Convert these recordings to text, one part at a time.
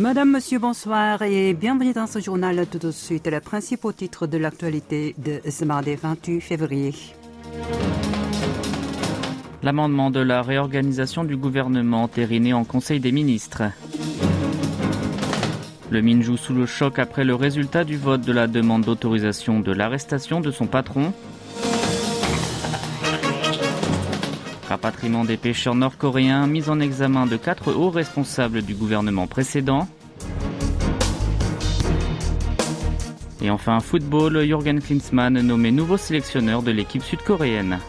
Madame, Monsieur, bonsoir et bienvenue dans ce journal. Tout de suite, les principaux titres de l'actualité de ce mardi 28 février. L'amendement de la réorganisation du gouvernement entériné en Conseil des ministres. Le Minjou sous le choc après le résultat du vote de la demande d'autorisation de l'arrestation de son patron. Rapatriement des pêcheurs nord-coréens, mise en examen de quatre hauts responsables du gouvernement précédent. Et enfin, football, Jürgen Klinsmann nommé nouveau sélectionneur de l'équipe sud-coréenne.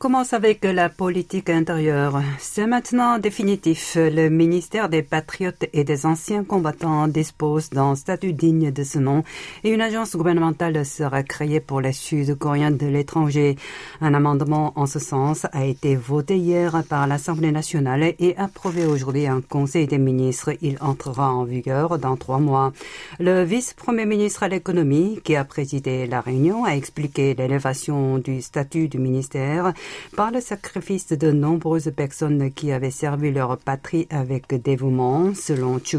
Commence avec la politique intérieure. C'est maintenant définitif. Le ministère des Patriotes et des Anciens Combattants dispose d'un statut digne de ce nom et une agence gouvernementale sera créée pour les Sud-Coréens de l'étranger. Un amendement en ce sens a été voté hier par l'Assemblée nationale et approuvé aujourd'hui en Conseil des ministres. Il entrera en vigueur dans trois mois. Le vice-premier ministre à l'économie, qui a présidé la réunion, a expliqué l'élévation du statut du ministère par le sacrifice de nombreuses personnes qui avaient servi leur patrie avec dévouement, selon Chu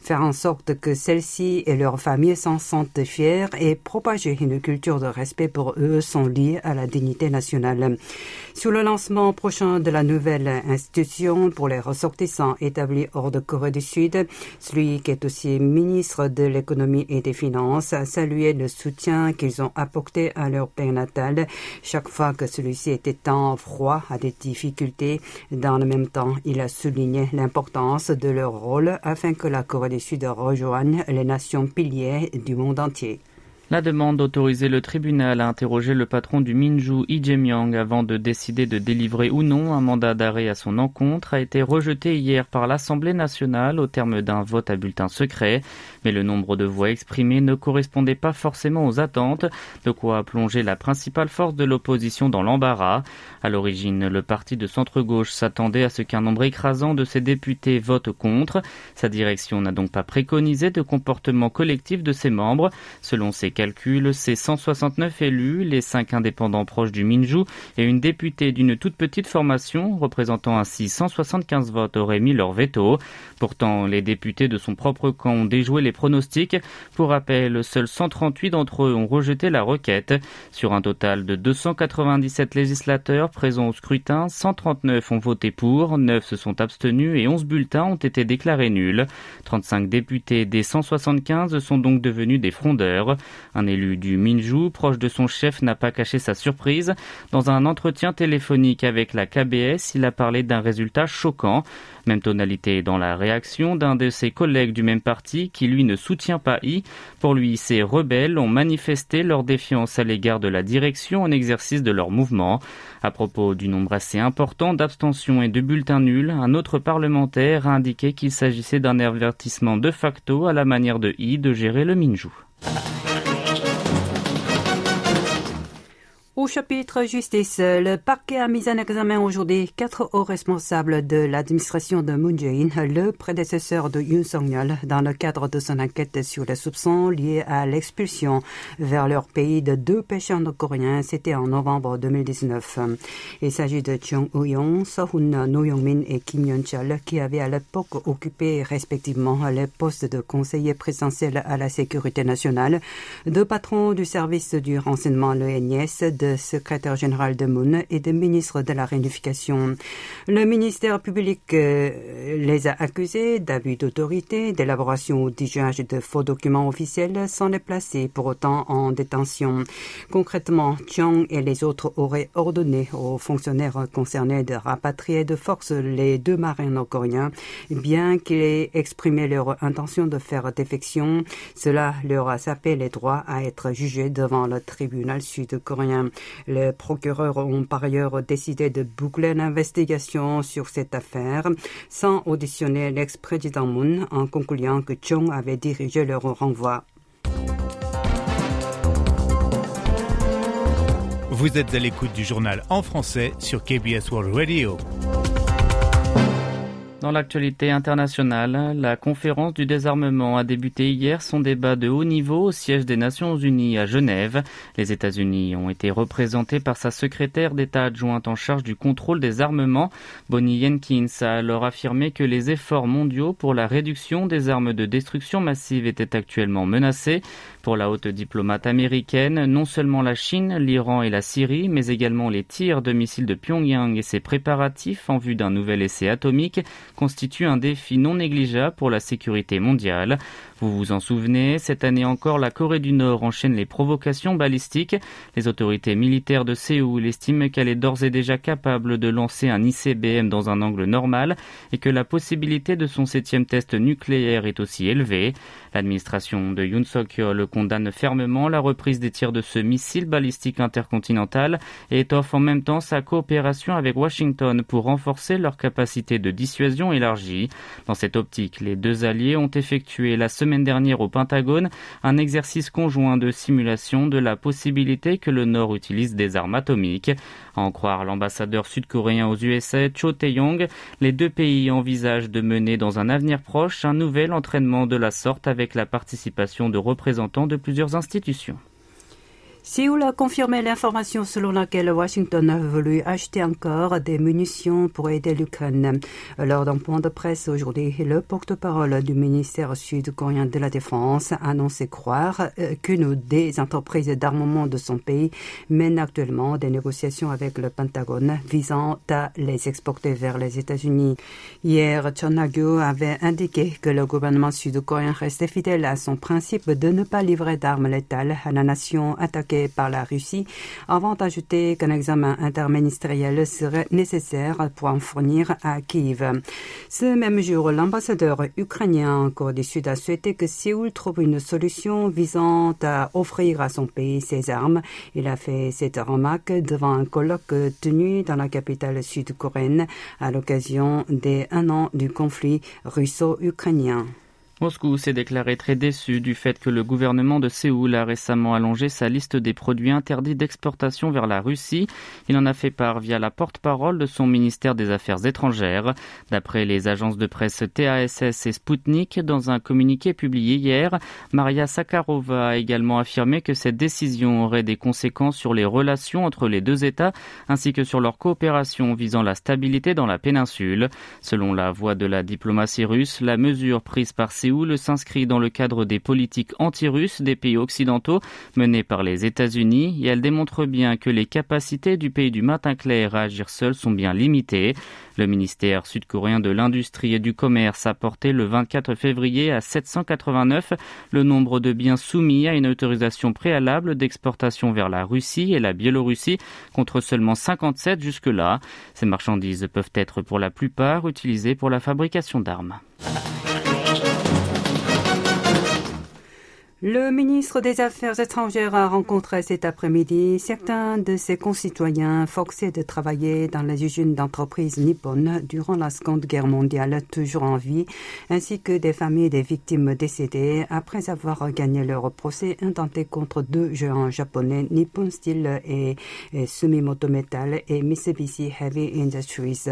faire en sorte que celles-ci et leurs familles s'en sentent fiers et propager une culture de respect pour eux sont liées à la dignité nationale. Sur le lancement prochain de la nouvelle institution pour les ressortissants établis hors de Corée du Sud, celui qui est aussi ministre de l'économie et des finances a salué le soutien qu'ils ont apporté à leur père natal chaque fois que celui-ci était froid à des difficultés. Dans le même temps, il a souligné l'importance de leur rôle afin que la Corée du Sud rejoigne les nations piliers du monde entier. La demande d'autoriser le tribunal à interroger le patron du Minju, Lee avant de décider de délivrer ou non un mandat d'arrêt à son encontre a été rejetée hier par l'Assemblée nationale au terme d'un vote à bulletin secret. Mais le nombre de voix exprimées ne correspondait pas forcément aux attentes, de quoi plonger la principale force de l'opposition dans l'embarras. À l'origine, le parti de centre-gauche s'attendait à ce qu'un nombre écrasant de ses députés vote contre. Sa direction n'a donc pas préconisé de comportement collectif de ses membres. Selon ses calcul, c'est 169 élus, les 5 indépendants proches du Minju et une députée d'une toute petite formation, représentant ainsi 175 votes, auraient mis leur veto. Pourtant, les députés de son propre camp ont déjoué les pronostics. Pour rappel, seuls 138 d'entre eux ont rejeté la requête. Sur un total de 297 législateurs présents au scrutin, 139 ont voté pour, 9 se sont abstenus et 11 bulletins ont été déclarés nuls. 35 députés des 175 sont donc devenus des frondeurs. Un élu du Minju, proche de son chef, n'a pas caché sa surprise. Dans un entretien téléphonique avec la KBS, il a parlé d'un résultat choquant. Même tonalité dans la réaction d'un de ses collègues du même parti qui lui ne soutient pas I. Pour lui, ces rebelles ont manifesté leur défiance à l'égard de la direction en exercice de leur mouvement. À propos du nombre assez important d'abstentions et de bulletins nuls, un autre parlementaire a indiqué qu'il s'agissait d'un avertissement de facto à la manière de I de gérer le Minju. Au chapitre justice, le parquet a mis en examen aujourd'hui quatre hauts responsables de l'administration de Moon Jae-in, le prédécesseur de Yoon Song-yeol, dans le cadre de son enquête sur les soupçons liés à l'expulsion vers leur pays de deux pêcheurs nord-coréens. C'était en novembre 2019. Il s'agit de Chung Woo-yong, Sohun No-yong-min et Kim Yeon-chol, qui avaient à l'époque occupé respectivement les postes de conseiller présidentiel à la sécurité nationale, de patron du service du renseignement l'ENS, de secrétaire général de Moon et de ministre de la Réunification. Le ministère public euh, les a accusés d'abus d'autorité, d'élaboration ou d'usage de faux documents officiels sans les placer pour autant en détention. Concrètement, Chiang et les autres auraient ordonné aux fonctionnaires concernés de rapatrier de force les deux marins nord-coréens, bien qu'ils aient exprimé leur intention de faire défection. Cela leur a sapé les droits à être jugés devant le tribunal sud-coréen. Les procureurs ont par ailleurs décidé de boucler l'investigation sur cette affaire sans auditionner l'ex-président Moon en concluant que Chung avait dirigé leur renvoi. Vous êtes à l'écoute du journal en français sur KBS World Radio. Dans l'actualité internationale, la conférence du désarmement a débuté hier son débat de haut niveau au siège des Nations Unies à Genève. Les États-Unis ont été représentés par sa secrétaire d'État adjointe en charge du contrôle des armements. Bonnie Jenkins a alors affirmé que les efforts mondiaux pour la réduction des armes de destruction massive étaient actuellement menacés. Pour la haute diplomate américaine, non seulement la Chine, l'Iran et la Syrie, mais également les tirs de missiles de Pyongyang et ses préparatifs en vue d'un nouvel essai atomique constituent un défi non négligeable pour la sécurité mondiale. Vous vous en souvenez, cette année encore, la Corée du Nord enchaîne les provocations balistiques. Les autorités militaires de Séoul estiment qu'elle est d'ores et déjà capable de lancer un ICBM dans un angle normal et que la possibilité de son septième test nucléaire est aussi élevée. L'administration de Yoon Suk-yeol condamne fermement la reprise des tirs de ce missile balistique intercontinental et étoffe en même temps sa coopération avec Washington pour renforcer leur capacité de dissuasion élargie. Dans cette optique, les deux alliés ont effectué la semaine dernière au Pentagone un exercice conjoint de simulation de la possibilité que le Nord utilise des armes atomiques. À en croire l'ambassadeur sud-coréen aux USA, Cho Tae-yong, les deux pays envisagent de mener dans un avenir proche un nouvel entraînement de la sorte avec la participation de représentants de plusieurs institutions. Séoul a confirmé l'information selon laquelle Washington a voulu acheter encore des munitions pour aider l'Ukraine. Lors d'un point de presse aujourd'hui, le porte-parole du ministère sud-coréen de la Défense a annoncé croire euh, qu'une des entreprises d'armement de son pays mène actuellement des négociations avec le Pentagone visant à les exporter vers les États-Unis. Hier, Chon avait indiqué que le gouvernement sud-coréen restait fidèle à son principe de ne pas livrer d'armes létales à la nation attaquée par la Russie avant d'ajouter qu'un examen interministériel serait nécessaire pour en fournir à Kiev. Ce même jour, l'ambassadeur ukrainien en Corée du Sud a souhaité que Séoul trouve une solution visant à offrir à son pays ses armes. Il a fait cette remarque devant un colloque tenu dans la capitale sud-coréenne à l'occasion des un an du conflit russo-ukrainien. Moscou s'est déclaré très déçu du fait que le gouvernement de Séoul a récemment allongé sa liste des produits interdits d'exportation vers la Russie. Il en a fait part via la porte-parole de son ministère des Affaires étrangères. D'après les agences de presse TASS et Sputnik, dans un communiqué publié hier, Maria Sakharova a également affirmé que cette décision aurait des conséquences sur les relations entre les deux États ainsi que sur leur coopération visant la stabilité dans la péninsule. Selon la voix de la diplomatie russe, la mesure prise par Séoul Séoul s'inscrit dans le cadre des politiques anti-russes des pays occidentaux menées par les États-Unis et elle démontre bien que les capacités du pays du matin clair à agir seul sont bien limitées. Le ministère sud-coréen de l'Industrie et du Commerce a porté le 24 février à 789 le nombre de biens soumis à une autorisation préalable d'exportation vers la Russie et la Biélorussie contre seulement 57 jusque-là. Ces marchandises peuvent être pour la plupart utilisées pour la fabrication d'armes. Le ministre des Affaires étrangères a rencontré cet après-midi certains de ses concitoyens forcés de travailler dans les usines d'entreprises nippones durant la Seconde Guerre mondiale, toujours en vie, ainsi que des familles des victimes décédées après avoir gagné leur procès intenté contre deux géants japonais, Nippon Steel et, Sumimoto Metal et Mitsubishi Heavy Industries.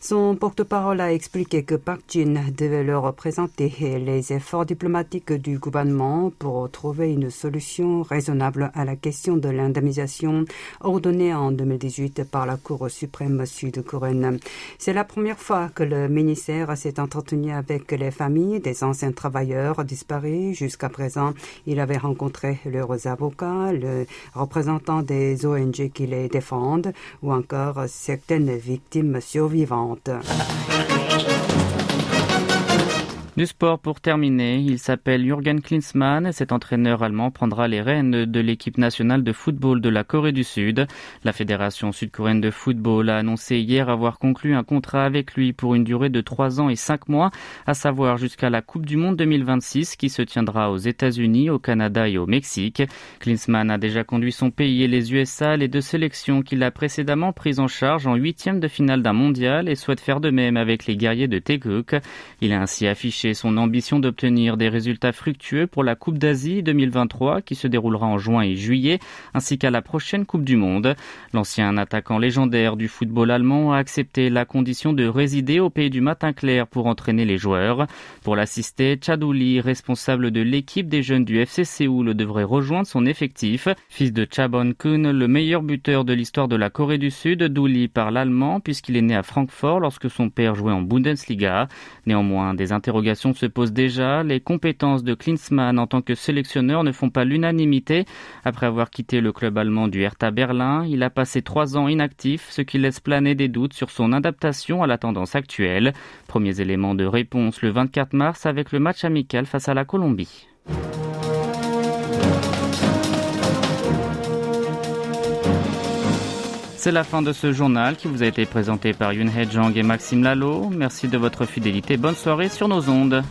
Son porte-parole a expliqué que Park Jin devait leur présenter les efforts diplomatiques du gouvernement pour trouver une solution raisonnable à la question de l'indemnisation ordonnée en 2018 par la Cour suprême sud-coréenne. C'est la première fois que le ministère s'est entretenu avec les familles des anciens travailleurs disparus. Jusqu'à présent, il avait rencontré leurs avocats, le représentant des ONG qui les défendent ou encore certaines victimes survivantes. Du sport pour terminer, il s'appelle Jürgen Klinsmann et cet entraîneur allemand prendra les rênes de l'équipe nationale de football de la Corée du Sud. La Fédération sud-coréenne de football a annoncé hier avoir conclu un contrat avec lui pour une durée de trois ans et cinq mois, à savoir jusqu'à la Coupe du Monde 2026 qui se tiendra aux États-Unis, au Canada et au Mexique. Klinsmann a déjà conduit son pays et les USA, les deux sélections qu'il a précédemment prises en charge en huitième de finale d'un mondial et souhaite faire de même avec les guerriers de Taeguk. Il a ainsi affiché son ambition d'obtenir des résultats fructueux pour la Coupe d'Asie 2023 qui se déroulera en juin et juillet, ainsi qu'à la prochaine Coupe du Monde. L'ancien attaquant légendaire du football allemand a accepté la condition de résider au pays du matin clair pour entraîner les joueurs. Pour l'assister, Chadouli, responsable de l'équipe des jeunes du FC Séoul, devrait rejoindre son effectif. Fils de Chabon Kun, le meilleur buteur de l'histoire de la Corée du Sud, Douli parle allemand puisqu'il est né à Francfort lorsque son père jouait en Bundesliga. Néanmoins, des interrogations se posent déjà. Les compétences de Klinsmann en tant que sélectionneur ne font pas l'unanimité. Après avoir quitté le club allemand du Hertha Berlin, il a passé trois ans inactif, ce qui laisse planer des doutes sur son adaptation à la tendance actuelle. Premiers éléments de réponse le 24 mars avec le match amical face à la Colombie. C'est la fin de ce journal qui vous a été présenté par Yun He Jang et Maxime Lalo. Merci de votre fidélité. Bonne soirée sur nos ondes.